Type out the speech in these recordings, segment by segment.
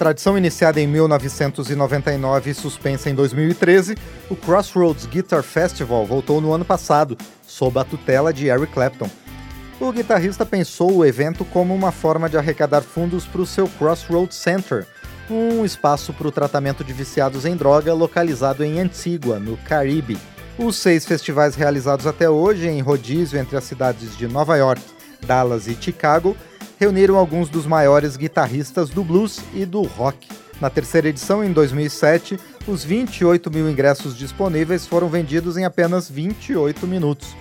Tradição iniciada em 1999 e suspensa em 2013, o Crossroads Guitar Festival voltou no ano passado, sob a tutela de Eric Clapton. O guitarrista pensou o evento como uma forma de arrecadar fundos para o seu Crossroads Center, um espaço para o tratamento de viciados em droga localizado em Antigua, no Caribe. Os seis festivais realizados até hoje, em rodízio entre as cidades de Nova York, Dallas e Chicago, reuniram alguns dos maiores guitarristas do blues e do rock. Na terceira edição, em 2007, os 28 mil ingressos disponíveis foram vendidos em apenas 28 minutos.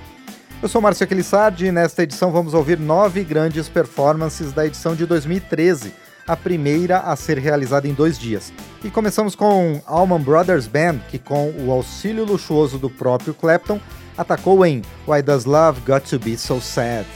Eu sou Márcio Aquilissardi e nesta edição vamos ouvir nove grandes performances da edição de 2013, a primeira a ser realizada em dois dias. E começamos com Allman Brothers Band, que com o auxílio luxuoso do próprio Clapton, atacou em Why Does Love Got to Be So Sad?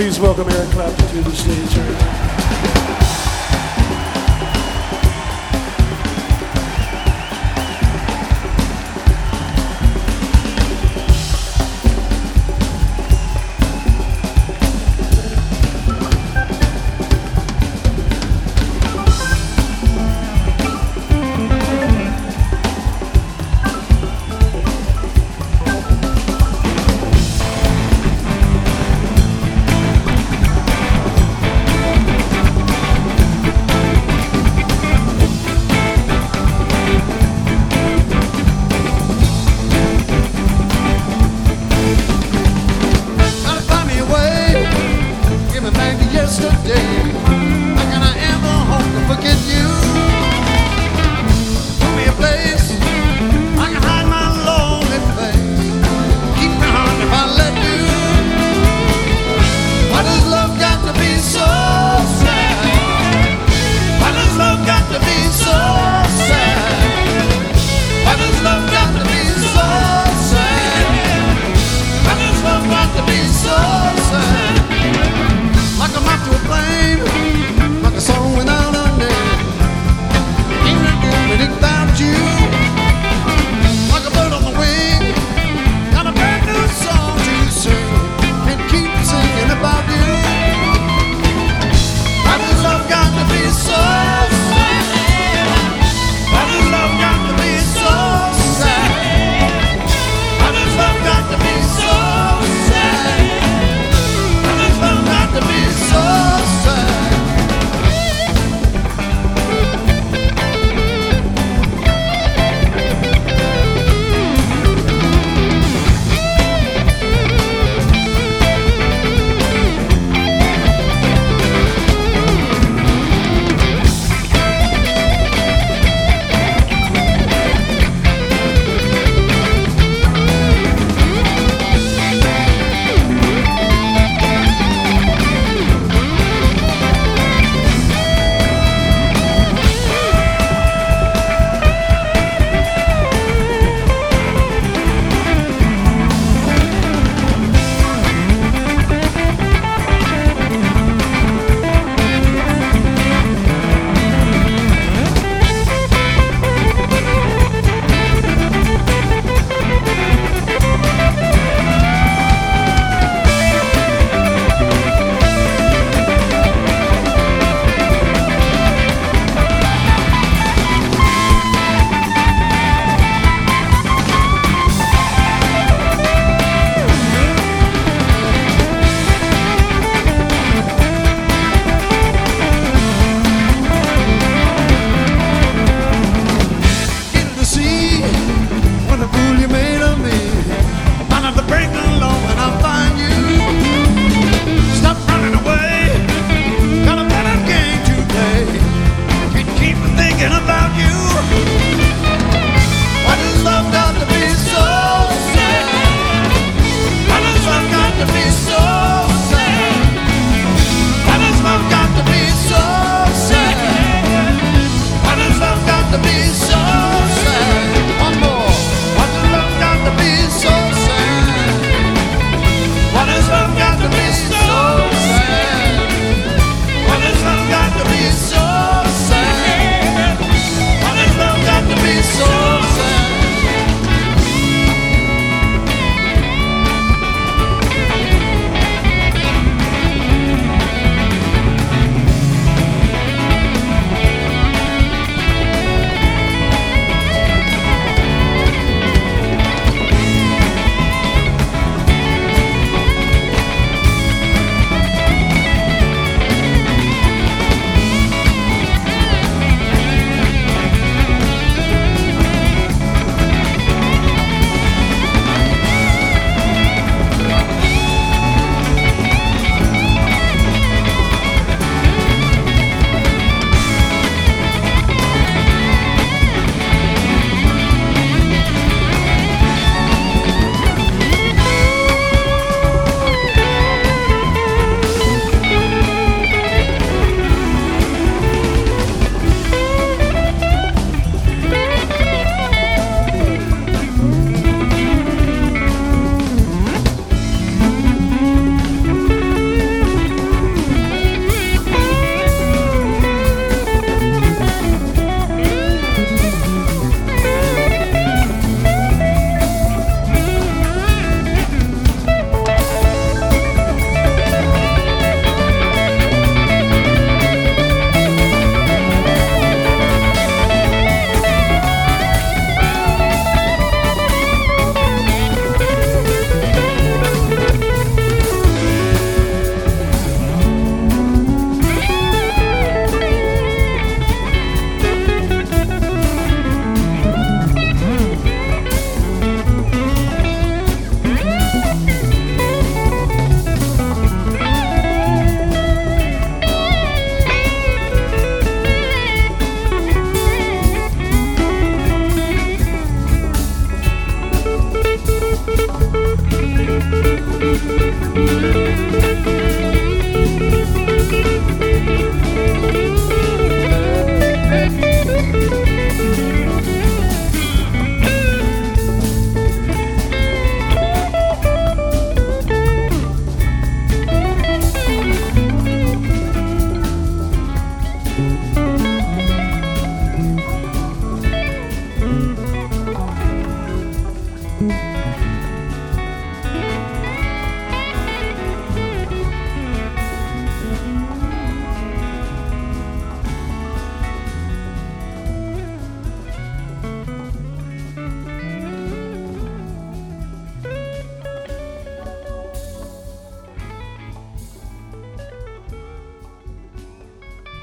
Please welcome Eric Clapton to the stage.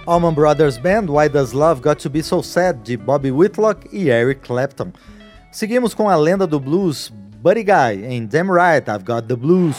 Allman Brothers Band, Why Does Love Got to Be So Sad, de Bobby Whitlock e Eric Clapton. Seguimos com a lenda do blues Buddy Guy, em Damn Right, I've Got the Blues.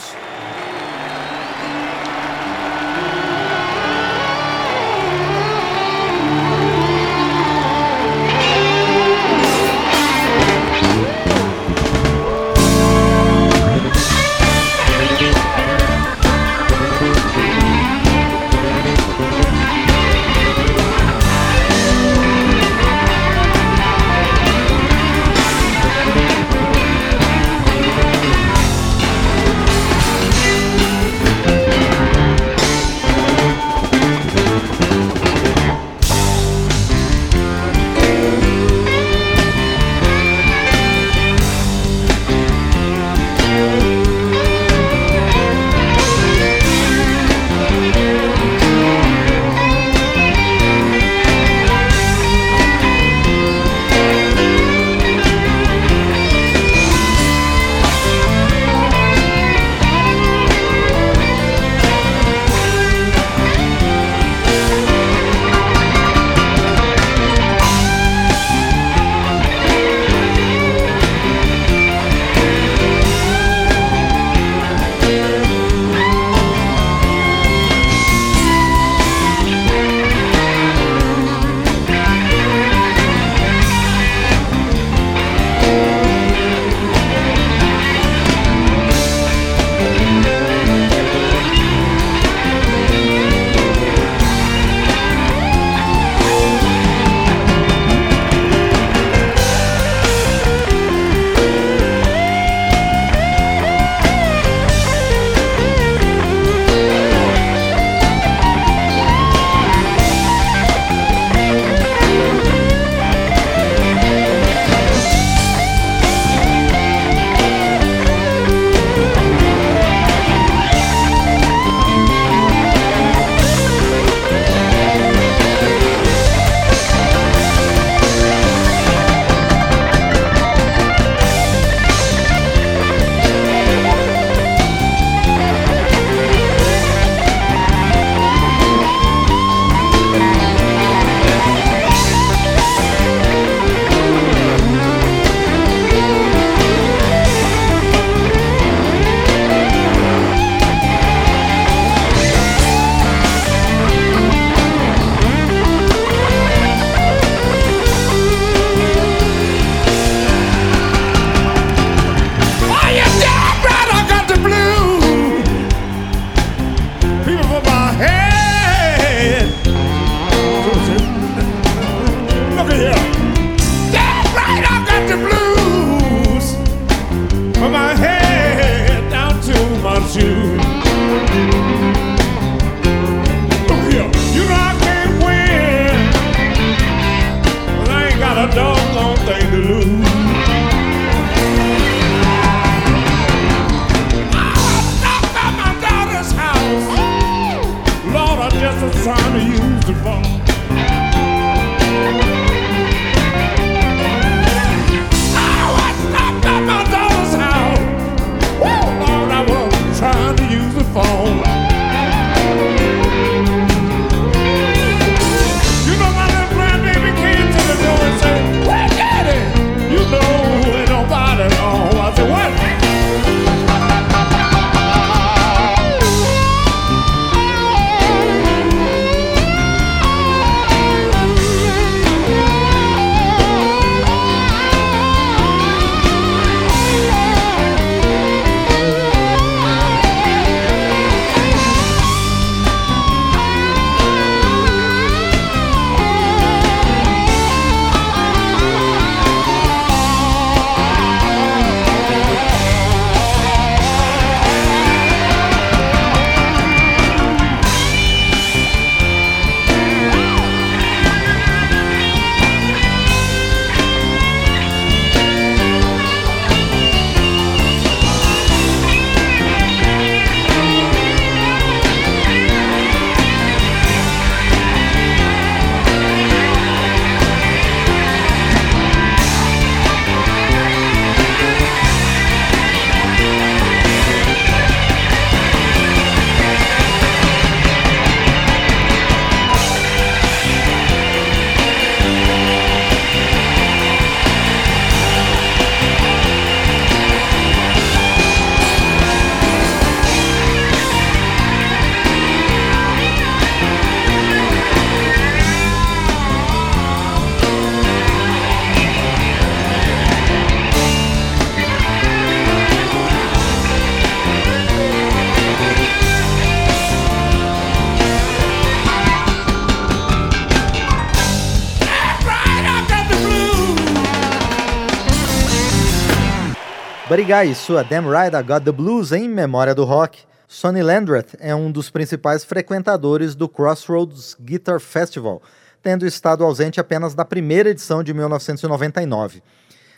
Buddy e sua Damn Right I Got the Blues em memória do rock. Sonny Landreth é um dos principais frequentadores do Crossroads Guitar Festival, tendo estado ausente apenas da primeira edição de 1999.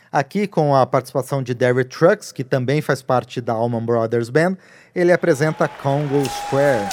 Aqui, com a participação de Derek Trucks, que também faz parte da Allman Brothers Band, ele apresenta Congo Square.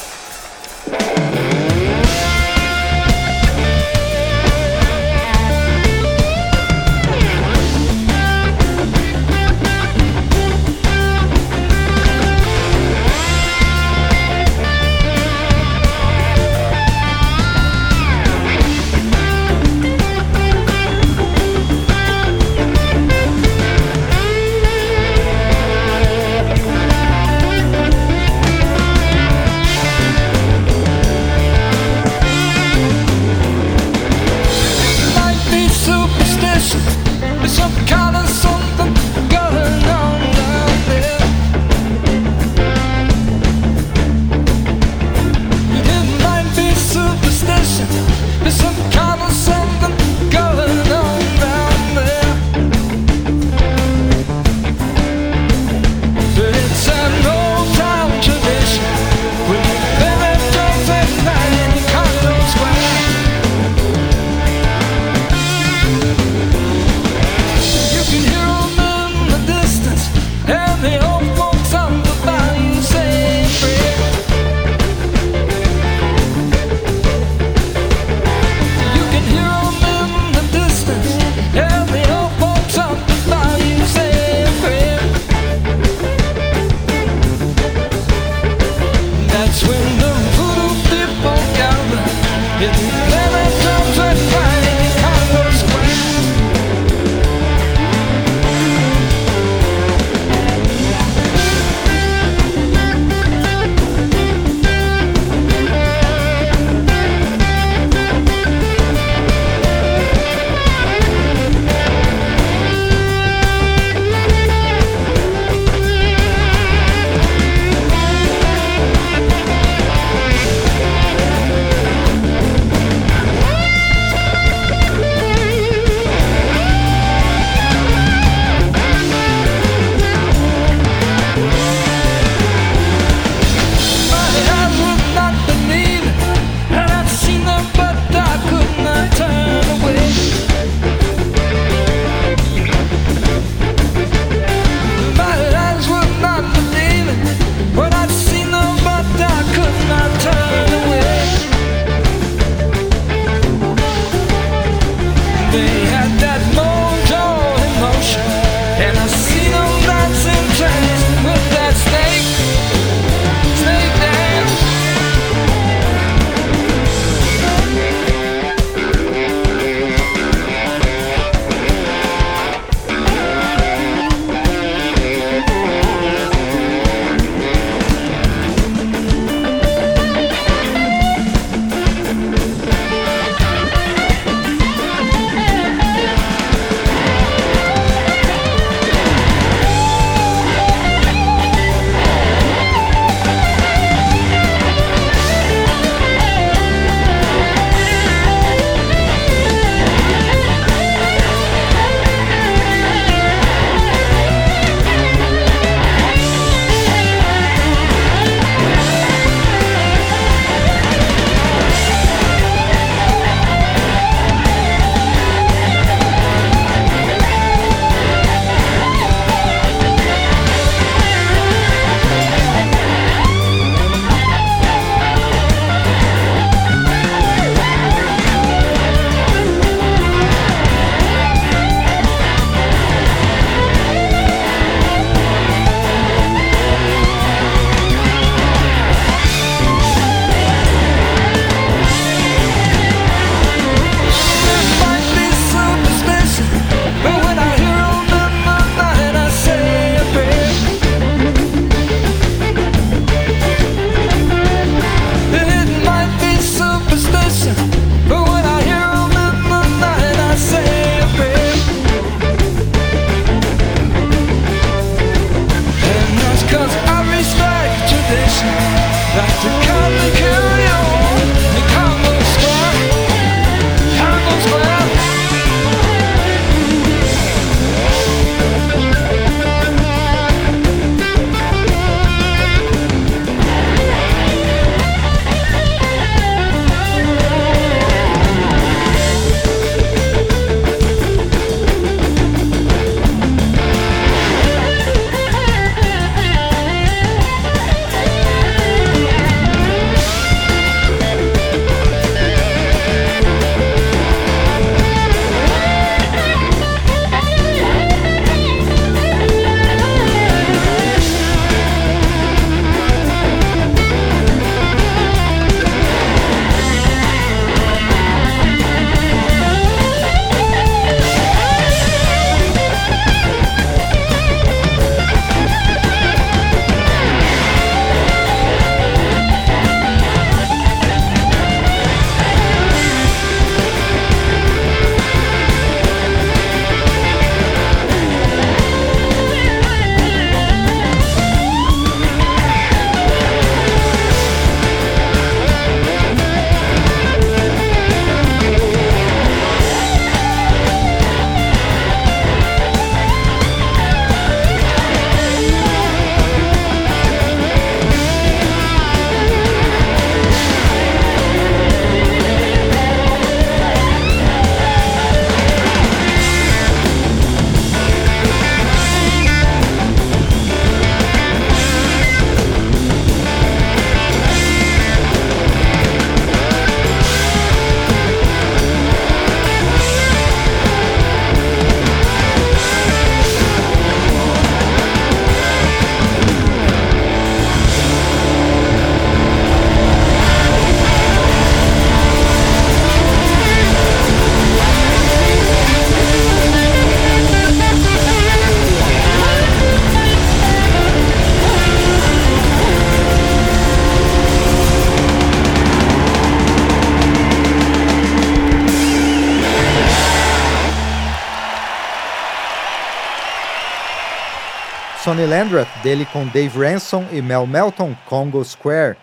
Sonny Landreth, dele com Dave Ransom e Mel Melton, Congo Square.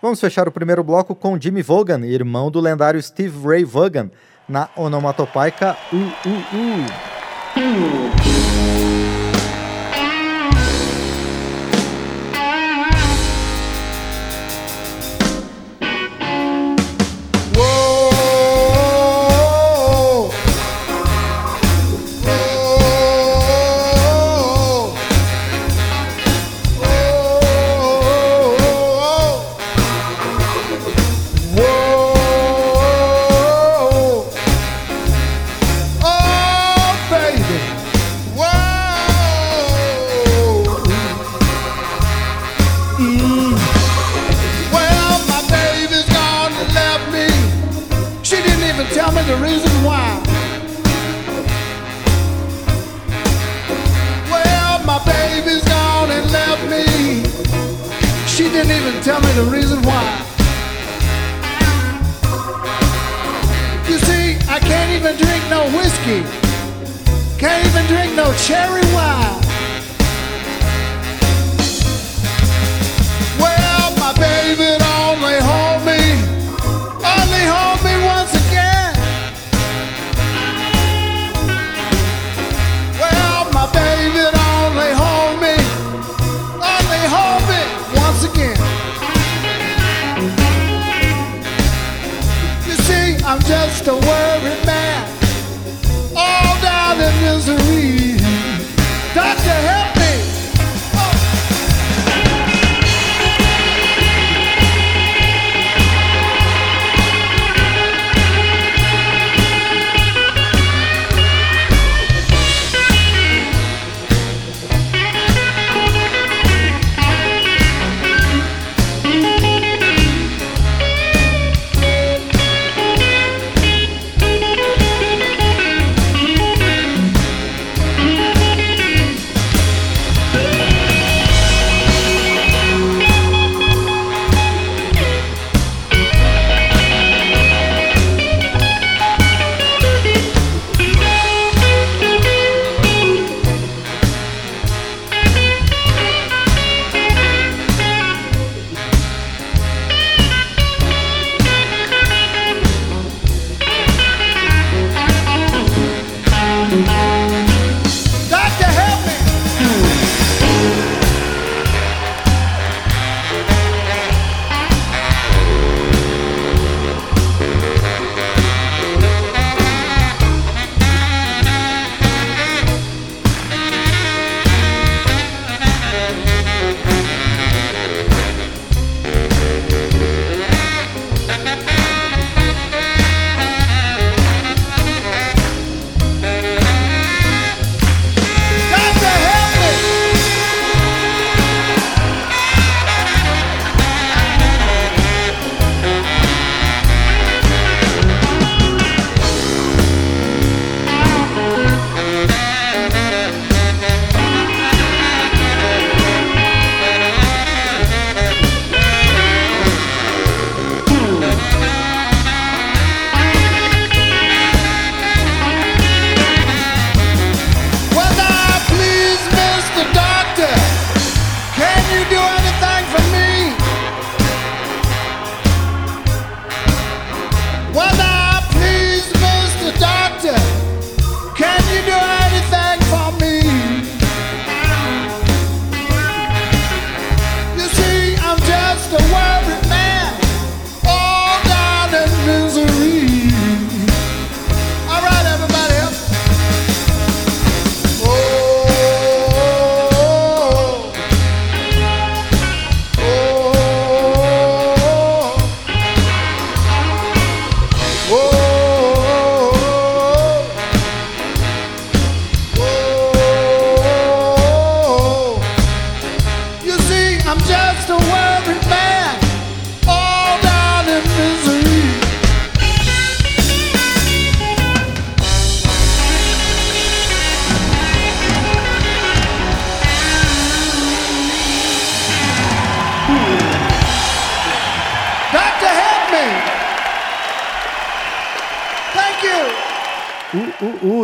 Vamos fechar o primeiro bloco com Jimmy Vaughan, irmão do lendário Steve Ray Vaughan, na onomatopaica U U U. didn't even tell me the reason why. You see, I can't even drink no whiskey. Can't even drink no cherry wine. Well, my baby. the world.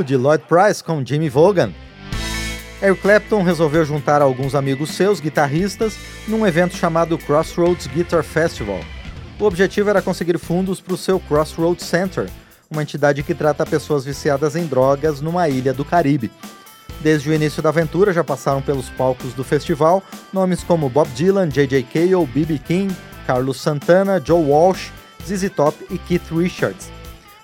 De Lloyd Price com Jimmy Vaughan. Eric Clapton resolveu juntar alguns amigos seus, guitarristas, num evento chamado Crossroads Guitar Festival. O objetivo era conseguir fundos para o seu Crossroads Center, uma entidade que trata pessoas viciadas em drogas numa ilha do Caribe. Desde o início da aventura já passaram pelos palcos do festival nomes como Bob Dylan, J.J. Cale, B.B. King, Carlos Santana, Joe Walsh, ZZ Top e Keith Richards.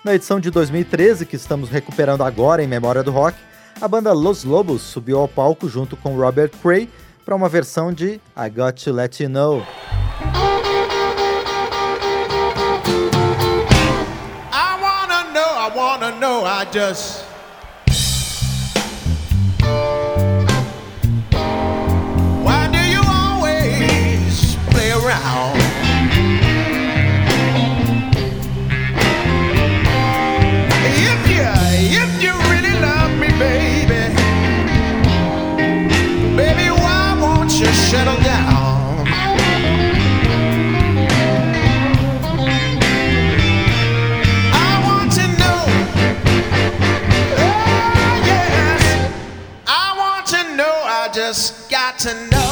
Na edição de 2013, que estamos recuperando agora em memória do rock, a banda Los Lobos subiu ao palco junto com Robert Cray para uma versão de I Got to Let You Know. I wanna know, I wanna know, I just got to know.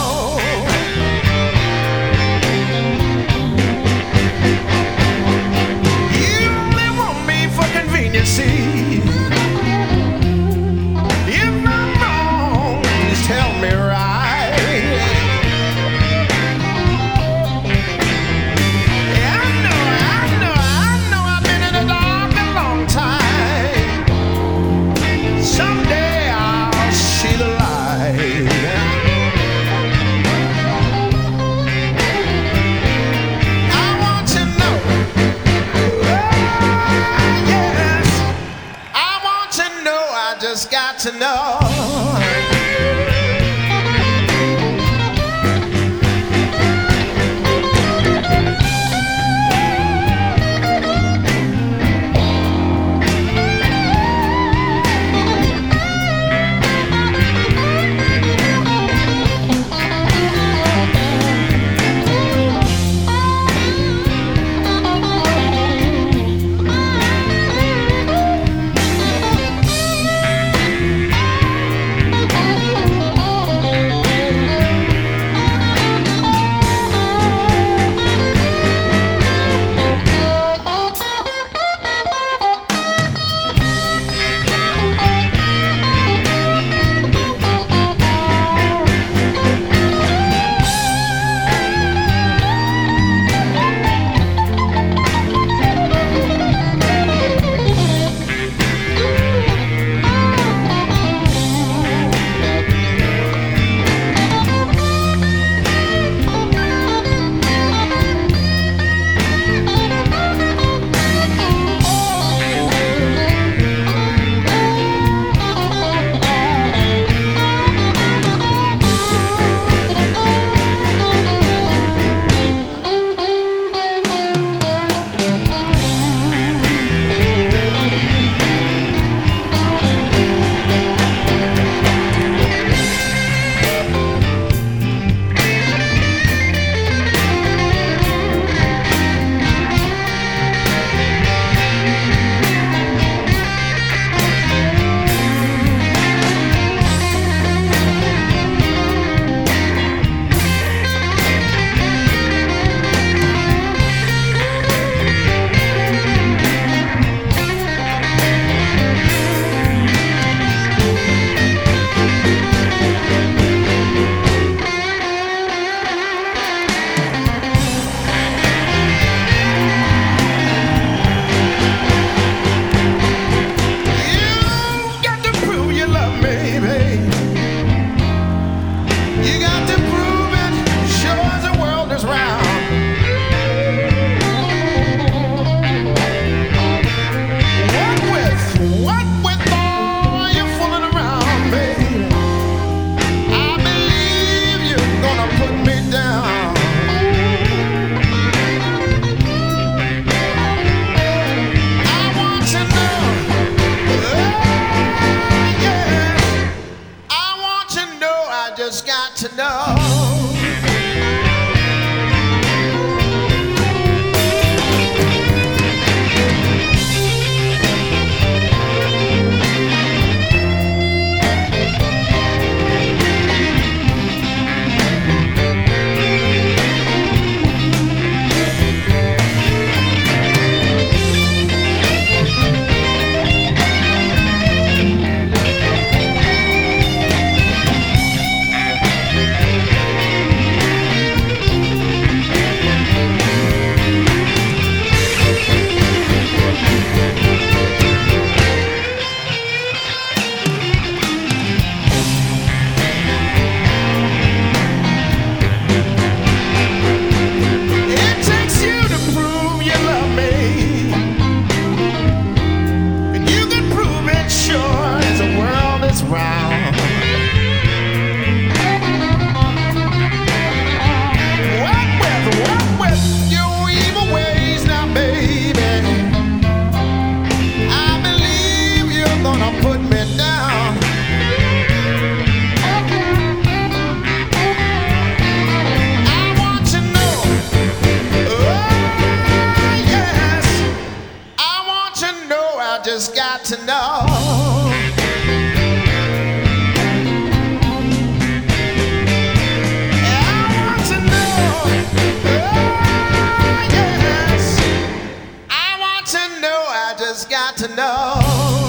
Know. I just got to know.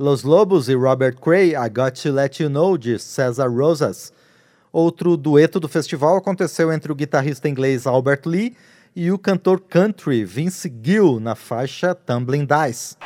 Los Lobos e Robert Cray, I Got to Let You Know, de Cesar Rosas. Outro dueto do festival aconteceu entre o guitarrista inglês Albert Lee e o cantor country Vince Gill na faixa Tumbling Dice.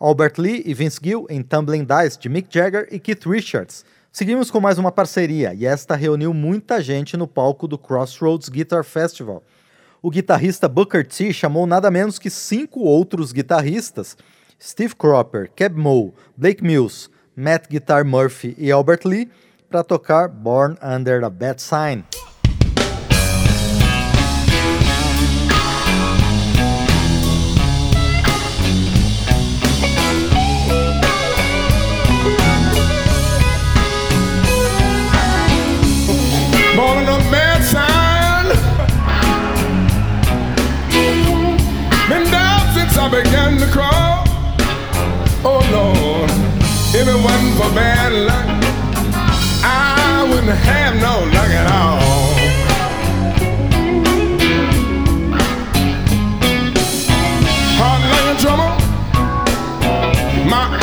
Albert Lee e Vince Gill em Tumbling Dice de Mick Jagger e Keith Richards. Seguimos com mais uma parceria e esta reuniu muita gente no palco do Crossroads Guitar Festival. O guitarrista Booker T chamou nada menos que cinco outros guitarristas, Steve Cropper, Keb Moe, Blake Mills, Matt Guitar Murphy e Albert Lee, para tocar Born Under a Bad Sign. Crawl. Oh Lord, if it wasn't for bad luck, I wouldn't have no luck at all. Hard like a drummer, my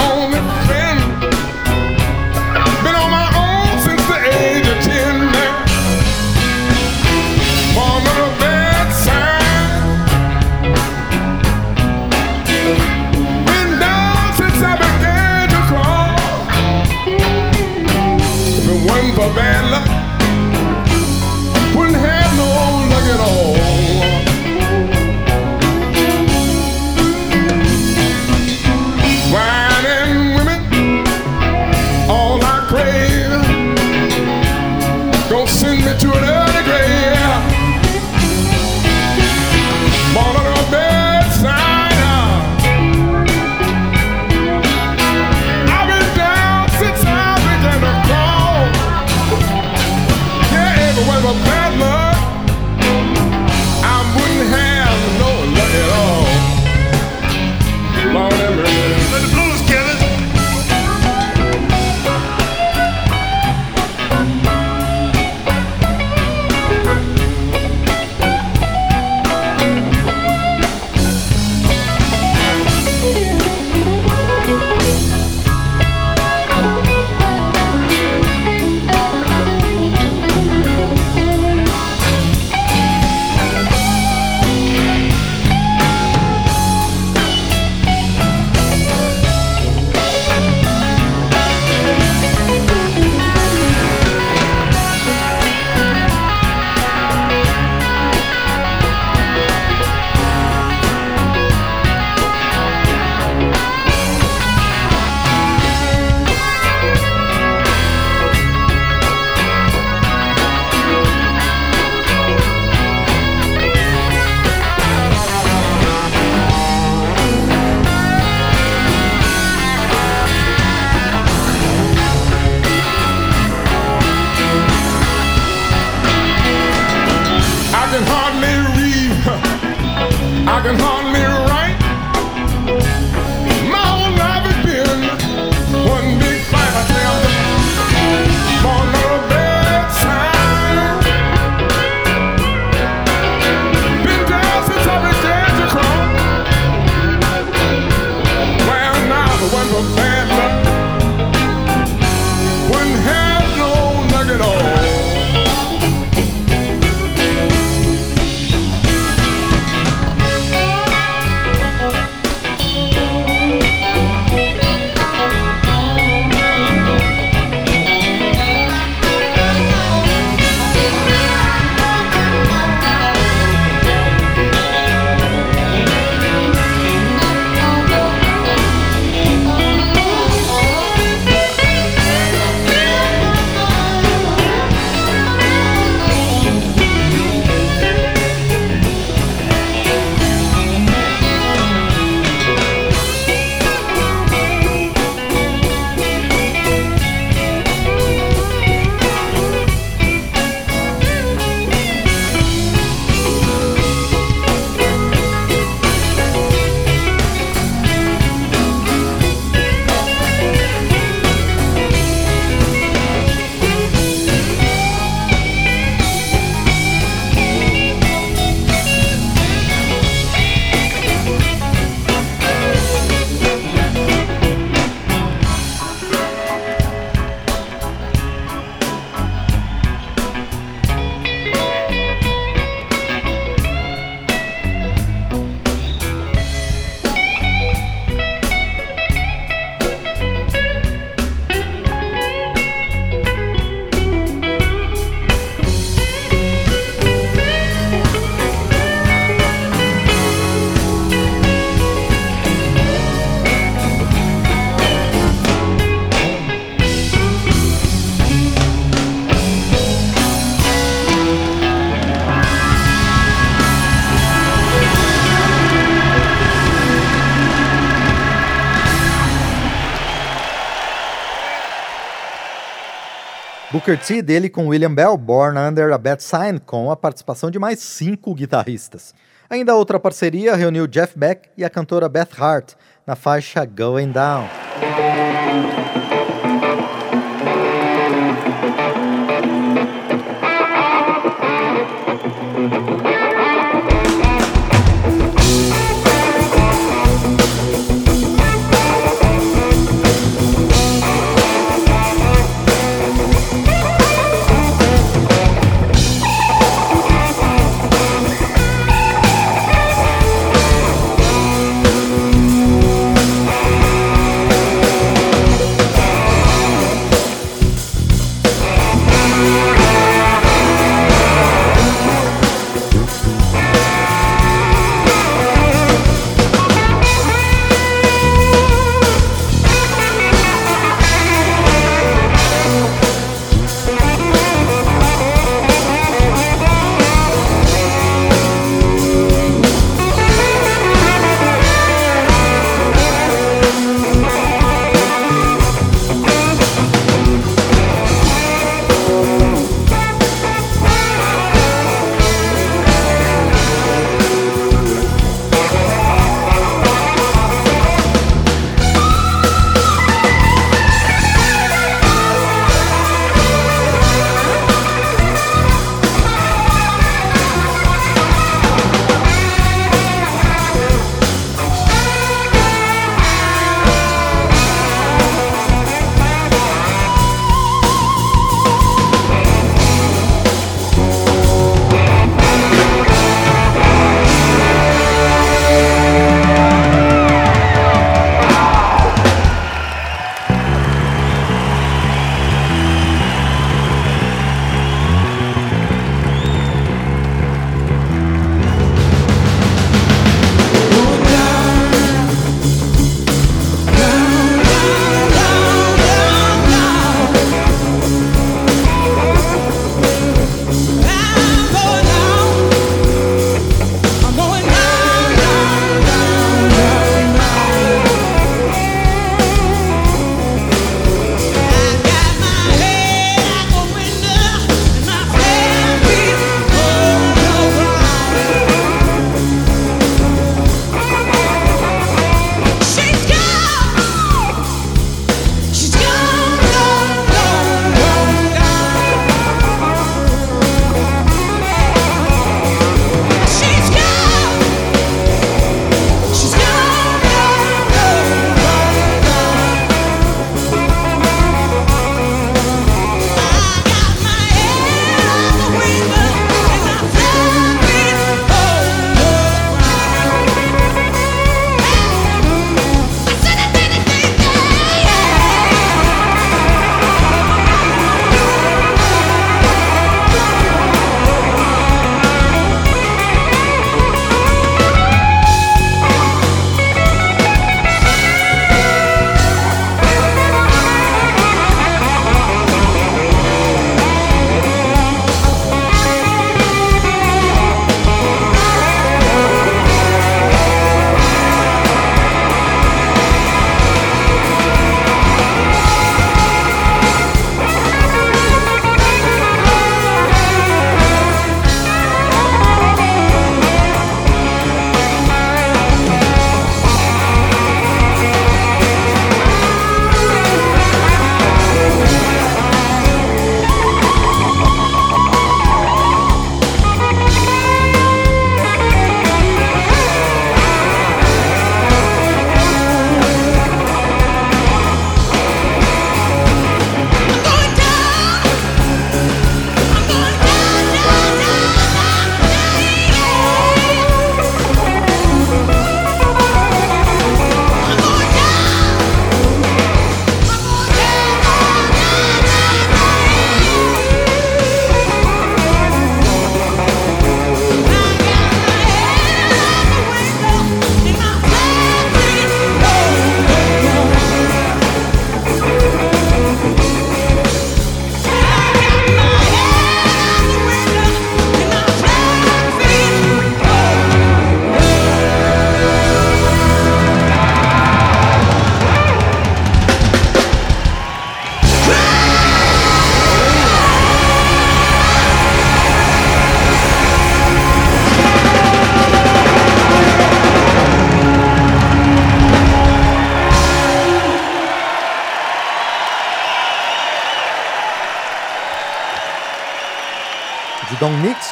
Booker T dele com William Bell, Born Under a Bad Sign, com a participação de mais cinco guitarristas. Ainda outra parceria reuniu Jeff Beck e a cantora Beth Hart na faixa Going Down.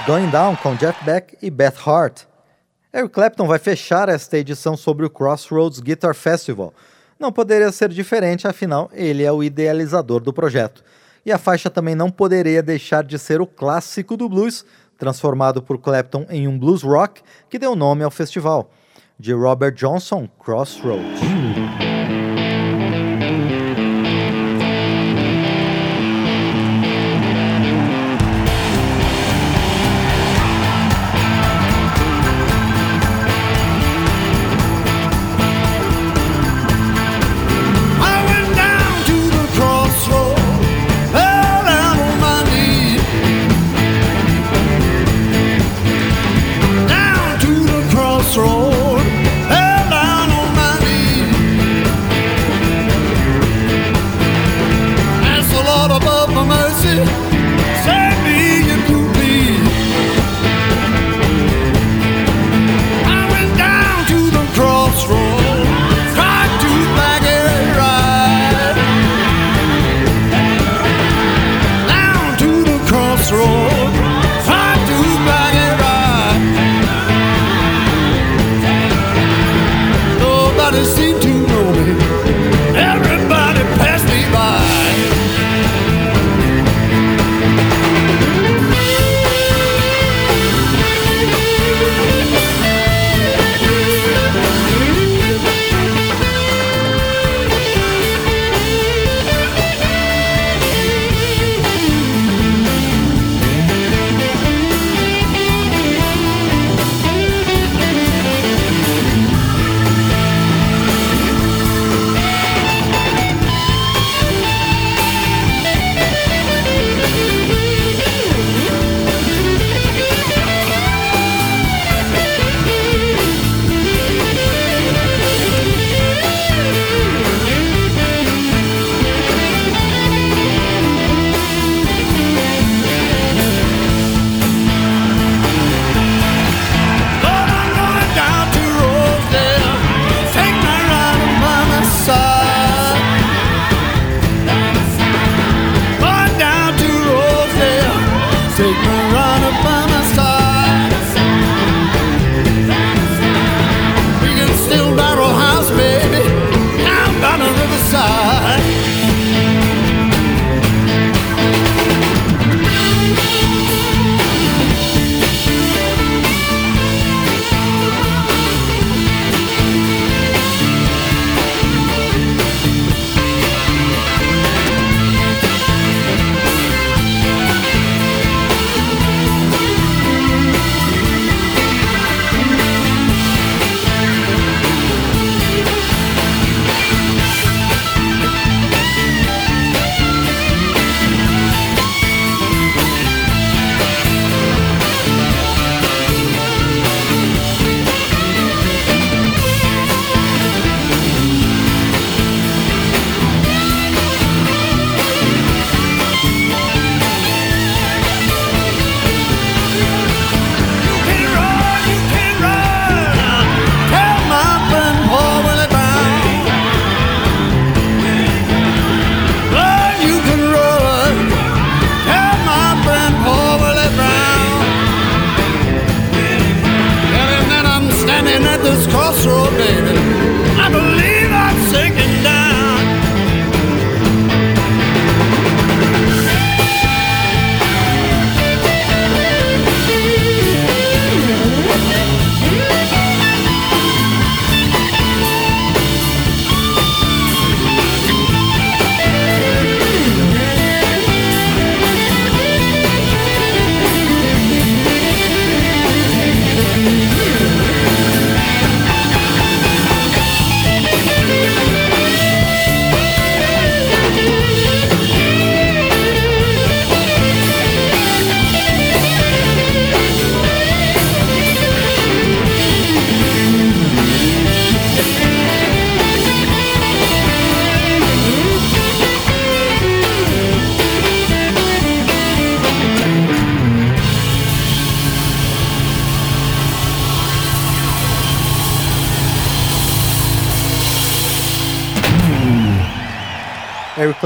Going Down com Jeff Beck e Beth Hart. Eric Clapton vai fechar esta edição sobre o Crossroads Guitar Festival. Não poderia ser diferente, afinal, ele é o idealizador do projeto. E a faixa também não poderia deixar de ser o clássico do blues, transformado por Clapton em um blues rock que deu nome ao festival. De Robert Johnson, Crossroads.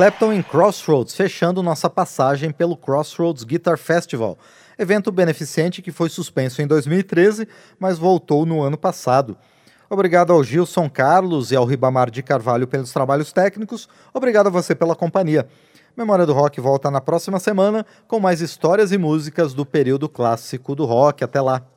Clapton em Crossroads, fechando nossa passagem pelo Crossroads Guitar Festival, evento beneficente que foi suspenso em 2013, mas voltou no ano passado. Obrigado ao Gilson Carlos e ao Ribamar de Carvalho pelos trabalhos técnicos. Obrigado a você pela companhia. Memória do Rock volta na próxima semana com mais histórias e músicas do período clássico do rock. Até lá!